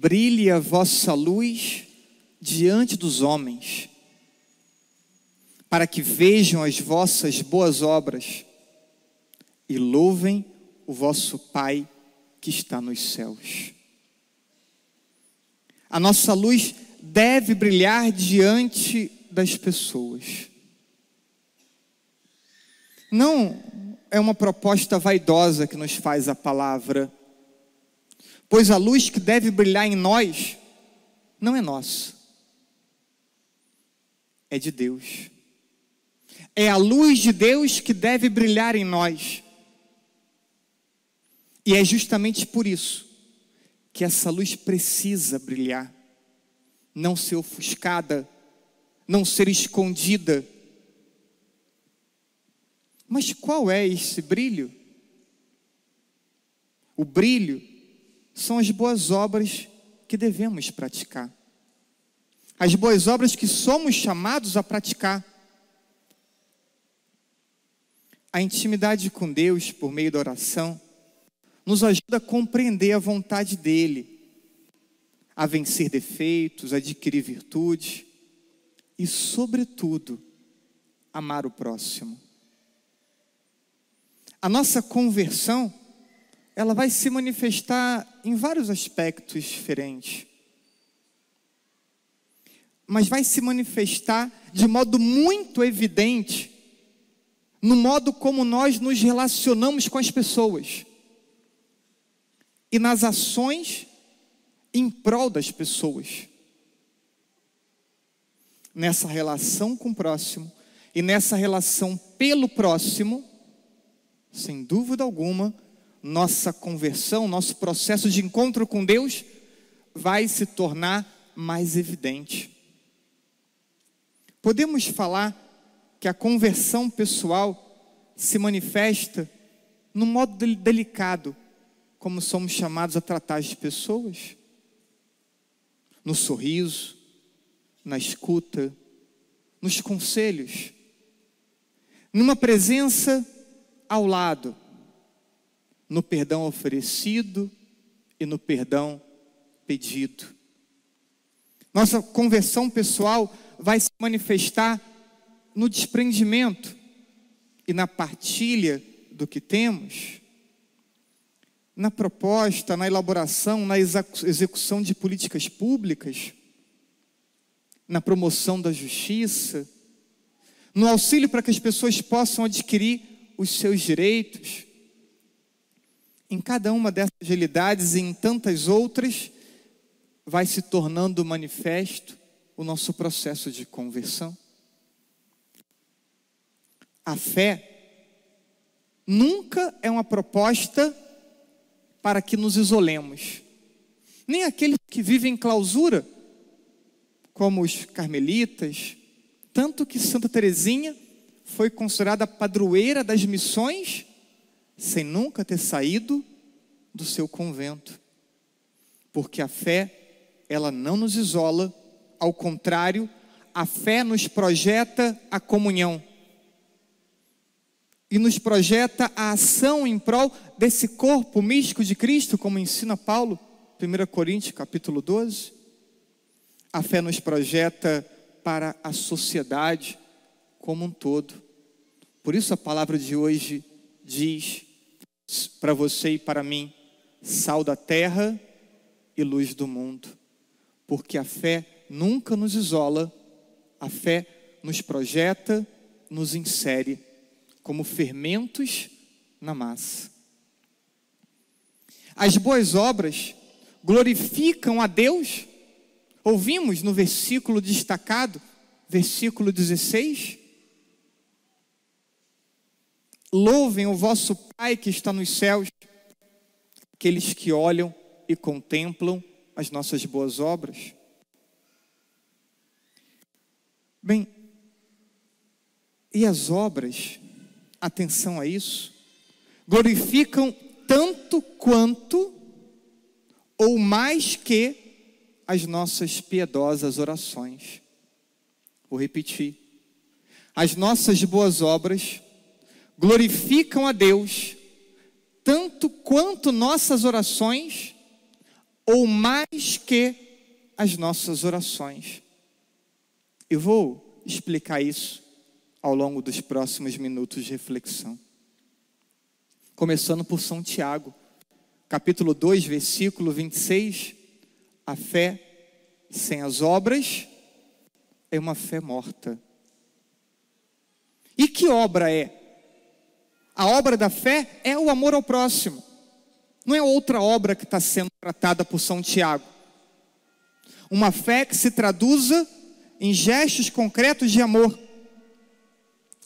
brilhe a vossa luz diante dos homens, para que vejam as vossas boas obras e louvem o vosso Pai que está nos céus. A nossa luz deve brilhar diante das pessoas. Não é uma proposta vaidosa que nos faz a palavra, pois a luz que deve brilhar em nós não é nossa, é de Deus. É a luz de Deus que deve brilhar em nós. E é justamente por isso que essa luz precisa brilhar, não ser ofuscada, não ser escondida. Mas qual é esse brilho? O brilho são as boas obras que devemos praticar. As boas obras que somos chamados a praticar. A intimidade com Deus por meio da oração nos ajuda a compreender a vontade dEle, a vencer defeitos, a adquirir virtude e, sobretudo, amar o próximo. A nossa conversão, ela vai se manifestar em vários aspectos diferentes. Mas vai se manifestar de modo muito evidente no modo como nós nos relacionamos com as pessoas e nas ações em prol das pessoas. Nessa relação com o próximo e nessa relação pelo próximo, sem dúvida alguma, nossa conversão, nosso processo de encontro com Deus vai se tornar mais evidente. Podemos falar que a conversão pessoal se manifesta no modo delicado como somos chamados a tratar as pessoas? No sorriso, na escuta, nos conselhos, numa presença ao lado, no perdão oferecido e no perdão pedido. Nossa conversão pessoal vai se manifestar no desprendimento e na partilha do que temos na proposta, na elaboração, na execução de políticas públicas, na promoção da justiça, no auxílio para que as pessoas possam adquirir os seus direitos. Em cada uma dessas realidades e em tantas outras, vai se tornando manifesto o nosso processo de conversão. A fé nunca é uma proposta para que nos isolemos. Nem aqueles que vivem em clausura, como os carmelitas, tanto que Santa Teresinha foi considerada padroeira das missões, sem nunca ter saído do seu convento. Porque a fé, ela não nos isola, ao contrário, a fé nos projeta a comunhão e nos projeta a ação em prol desse corpo místico de Cristo, como ensina Paulo, 1 Coríntios capítulo 12. A fé nos projeta para a sociedade como um todo. Por isso a palavra de hoje diz para você e para mim, sal da terra e luz do mundo. Porque a fé nunca nos isola, a fé nos projeta, nos insere como fermentos na massa. As boas obras glorificam a Deus. Ouvimos no versículo destacado, versículo 16. Louvem o vosso Pai que está nos céus, aqueles que olham e contemplam as nossas boas obras. Bem, e as obras atenção a isso, glorificam tanto quanto ou mais que as nossas piedosas orações. Vou repetir. As nossas boas obras glorificam a Deus tanto quanto nossas orações ou mais que as nossas orações. Eu vou explicar isso ao longo dos próximos minutos de reflexão. Começando por São Tiago, capítulo 2, versículo 26. A fé sem as obras é uma fé morta. E que obra é? A obra da fé é o amor ao próximo. Não é outra obra que está sendo tratada por São Tiago. Uma fé que se traduza em gestos concretos de amor.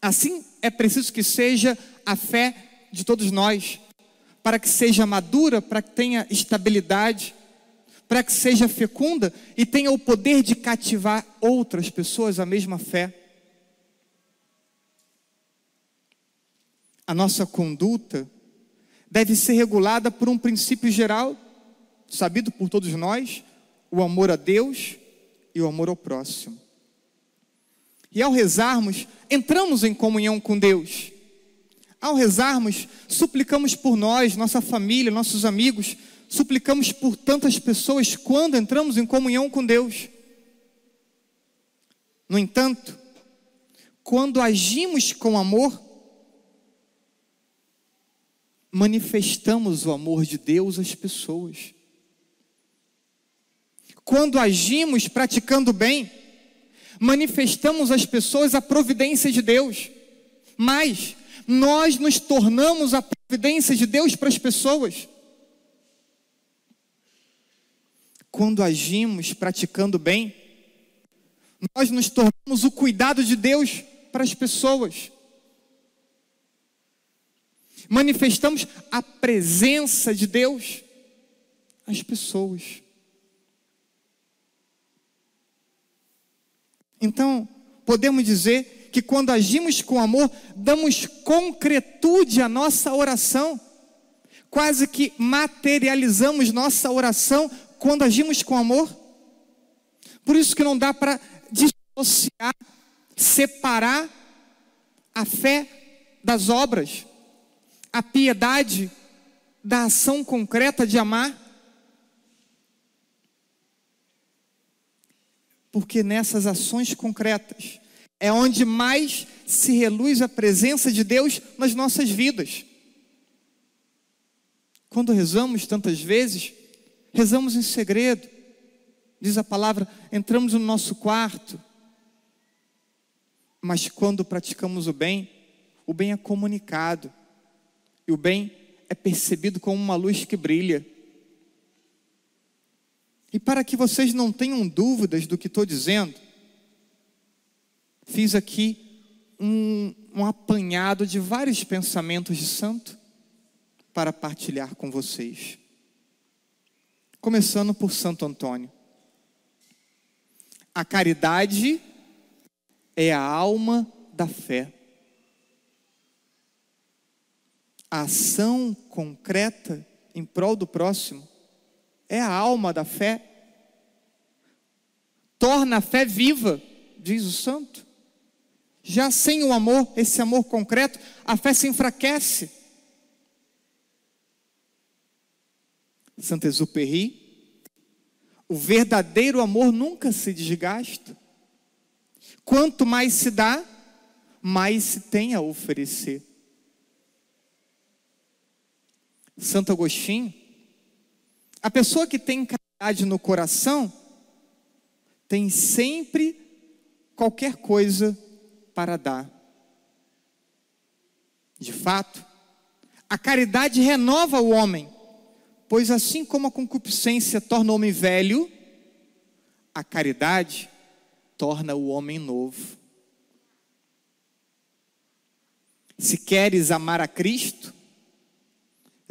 Assim é preciso que seja a fé de todos nós, para que seja madura, para que tenha estabilidade, para que seja fecunda e tenha o poder de cativar outras pessoas à mesma fé. A nossa conduta deve ser regulada por um princípio geral, sabido por todos nós, o amor a Deus e o amor ao próximo. E ao rezarmos, entramos em comunhão com Deus. Ao rezarmos, suplicamos por nós, nossa família, nossos amigos, suplicamos por tantas pessoas quando entramos em comunhão com Deus. No entanto, quando agimos com amor, manifestamos o amor de Deus às pessoas. Quando agimos praticando bem, manifestamos às pessoas a providência de Deus. Mas nós nos tornamos a providência de Deus para as pessoas. Quando agimos praticando bem, nós nos tornamos o cuidado de Deus para as pessoas manifestamos a presença de Deus às pessoas. Então, podemos dizer que quando agimos com amor, damos concretude à nossa oração, quase que materializamos nossa oração quando agimos com amor. Por isso que não dá para dissociar, separar a fé das obras a piedade da ação concreta de amar? Porque nessas ações concretas é onde mais se reluz a presença de Deus nas nossas vidas. Quando rezamos tantas vezes, rezamos em segredo. Diz a palavra, entramos no nosso quarto. Mas quando praticamos o bem, o bem é comunicado. E o bem é percebido como uma luz que brilha. E para que vocês não tenham dúvidas do que estou dizendo, fiz aqui um, um apanhado de vários pensamentos de santo para partilhar com vocês. Começando por Santo Antônio. A caridade é a alma da fé. A ação concreta em prol do próximo é a alma da fé. Torna a fé viva, diz o santo. Já sem o amor, esse amor concreto, a fé se enfraquece. Santo Exupéry, o verdadeiro amor nunca se desgasta. Quanto mais se dá, mais se tem a oferecer. Santo Agostinho, a pessoa que tem caridade no coração tem sempre qualquer coisa para dar. De fato, a caridade renova o homem, pois assim como a concupiscência torna o homem velho, a caridade torna o homem novo. Se queres amar a Cristo,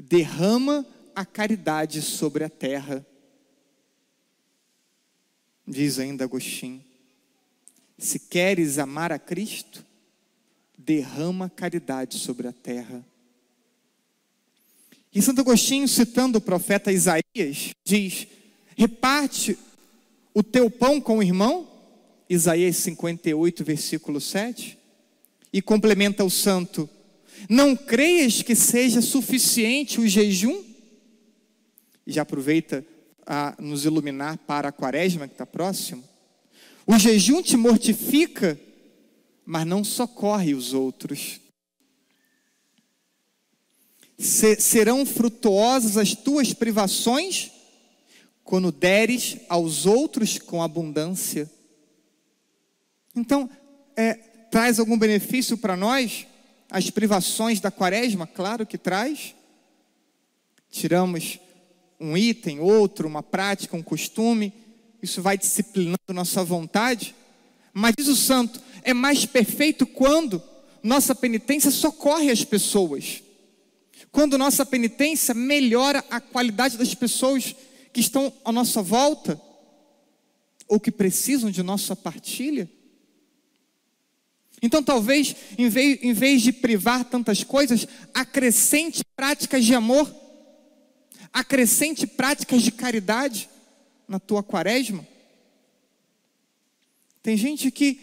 derrama a caridade sobre a terra. Diz ainda Agostinho: se queres amar a Cristo, derrama caridade sobre a terra. E Santo Agostinho, citando o profeta Isaías, diz: reparte o teu pão com o irmão, Isaías 58, versículo 7, e complementa o santo: não creias que seja suficiente o jejum? Já aproveita a nos iluminar para a quaresma que está próximo. O jejum te mortifica, mas não socorre os outros. serão frutuosas as tuas privações quando deres aos outros com abundância. Então, é, traz algum benefício para nós? As privações da quaresma? Claro que traz. Tiramos um item, outro, uma prática, um costume, isso vai disciplinando nossa vontade. Mas diz o santo, é mais perfeito quando nossa penitência socorre as pessoas. Quando nossa penitência melhora a qualidade das pessoas que estão à nossa volta ou que precisam de nossa partilha. Então, talvez, em vez, em vez de privar tantas coisas, acrescente práticas de amor, acrescente práticas de caridade na tua quaresma. Tem gente que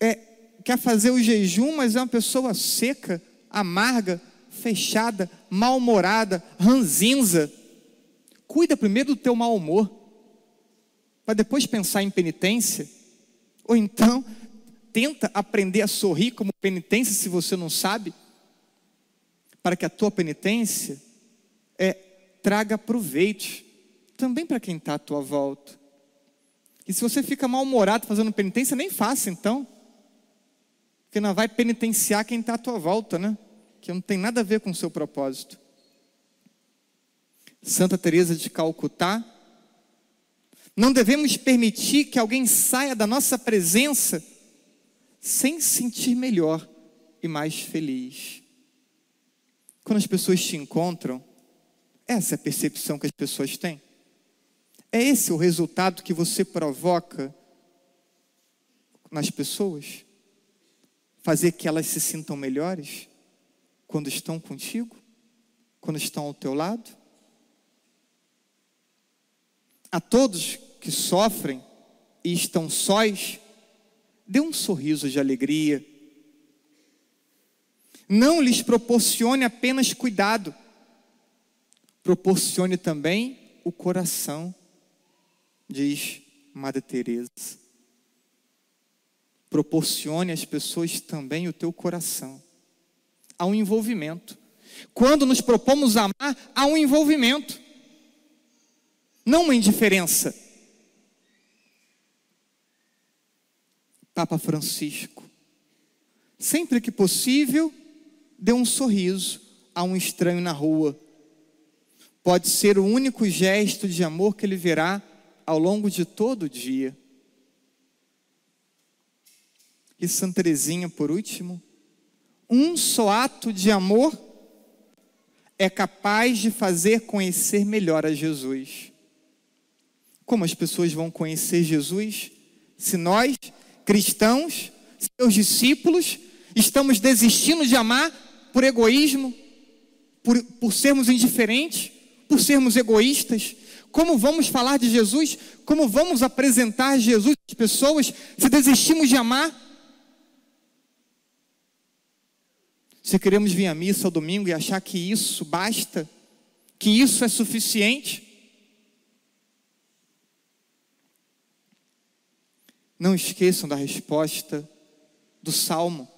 é, quer fazer o jejum, mas é uma pessoa seca, amarga, fechada, mal-humorada, ranzinza. Cuida primeiro do teu mau humor, para depois pensar em penitência. Ou então, tenta aprender a sorrir como penitência, se você não sabe, para que a tua penitência é, traga proveito também para quem está à tua volta. E se você fica mal-humorado fazendo penitência, nem faça então. Porque não vai penitenciar quem está à tua volta, né? Que não tem nada a ver com o seu propósito. Santa Teresa de Calcutá, não devemos permitir que alguém saia da nossa presença sem se sentir melhor e mais feliz. Quando as pessoas te encontram, essa é a percepção que as pessoas têm. É esse o resultado que você provoca nas pessoas? Fazer que elas se sintam melhores quando estão contigo? Quando estão ao teu lado? A todos que sofrem e estão sós, dê um sorriso de alegria. Não lhes proporcione apenas cuidado, proporcione também o coração, diz Madre Teresa. Proporcione às pessoas também o teu coração. Há um envolvimento. Quando nos propomos amar, há um envolvimento não uma indiferença. Papa Francisco, sempre que possível, dê um sorriso a um estranho na rua. Pode ser o único gesto de amor que ele verá ao longo de todo o dia. E Santa Teresinha, por último, um só ato de amor é capaz de fazer conhecer melhor a Jesus. Como as pessoas vão conhecer Jesus se nós, cristãos, seus discípulos, estamos desistindo de amar por egoísmo, por, por sermos indiferentes, por sermos egoístas? Como vamos falar de Jesus? Como vamos apresentar Jesus às pessoas se desistimos de amar? Se queremos vir à missa ao domingo e achar que isso basta, que isso é suficiente, Não esqueçam da resposta do salmo.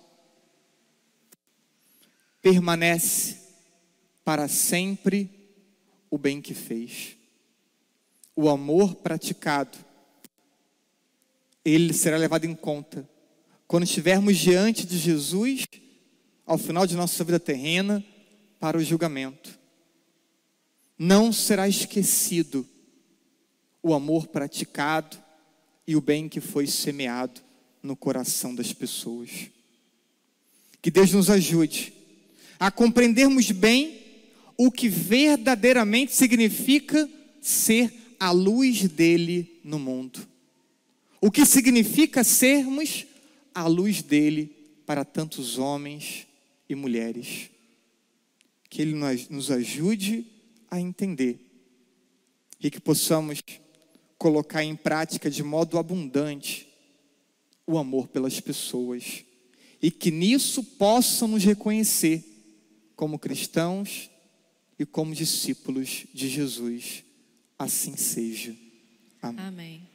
Permanece para sempre o bem que fez. O amor praticado, ele será levado em conta quando estivermos diante de Jesus, ao final de nossa vida terrena, para o julgamento. Não será esquecido o amor praticado, e o bem que foi semeado no coração das pessoas. Que Deus nos ajude a compreendermos bem o que verdadeiramente significa ser a luz dele no mundo. O que significa sermos a luz dele para tantos homens e mulheres. Que ele nos ajude a entender e que possamos colocar em prática de modo abundante o amor pelas pessoas e que nisso possam nos reconhecer como cristãos e como discípulos de Jesus. assim seja. Amém. Amém.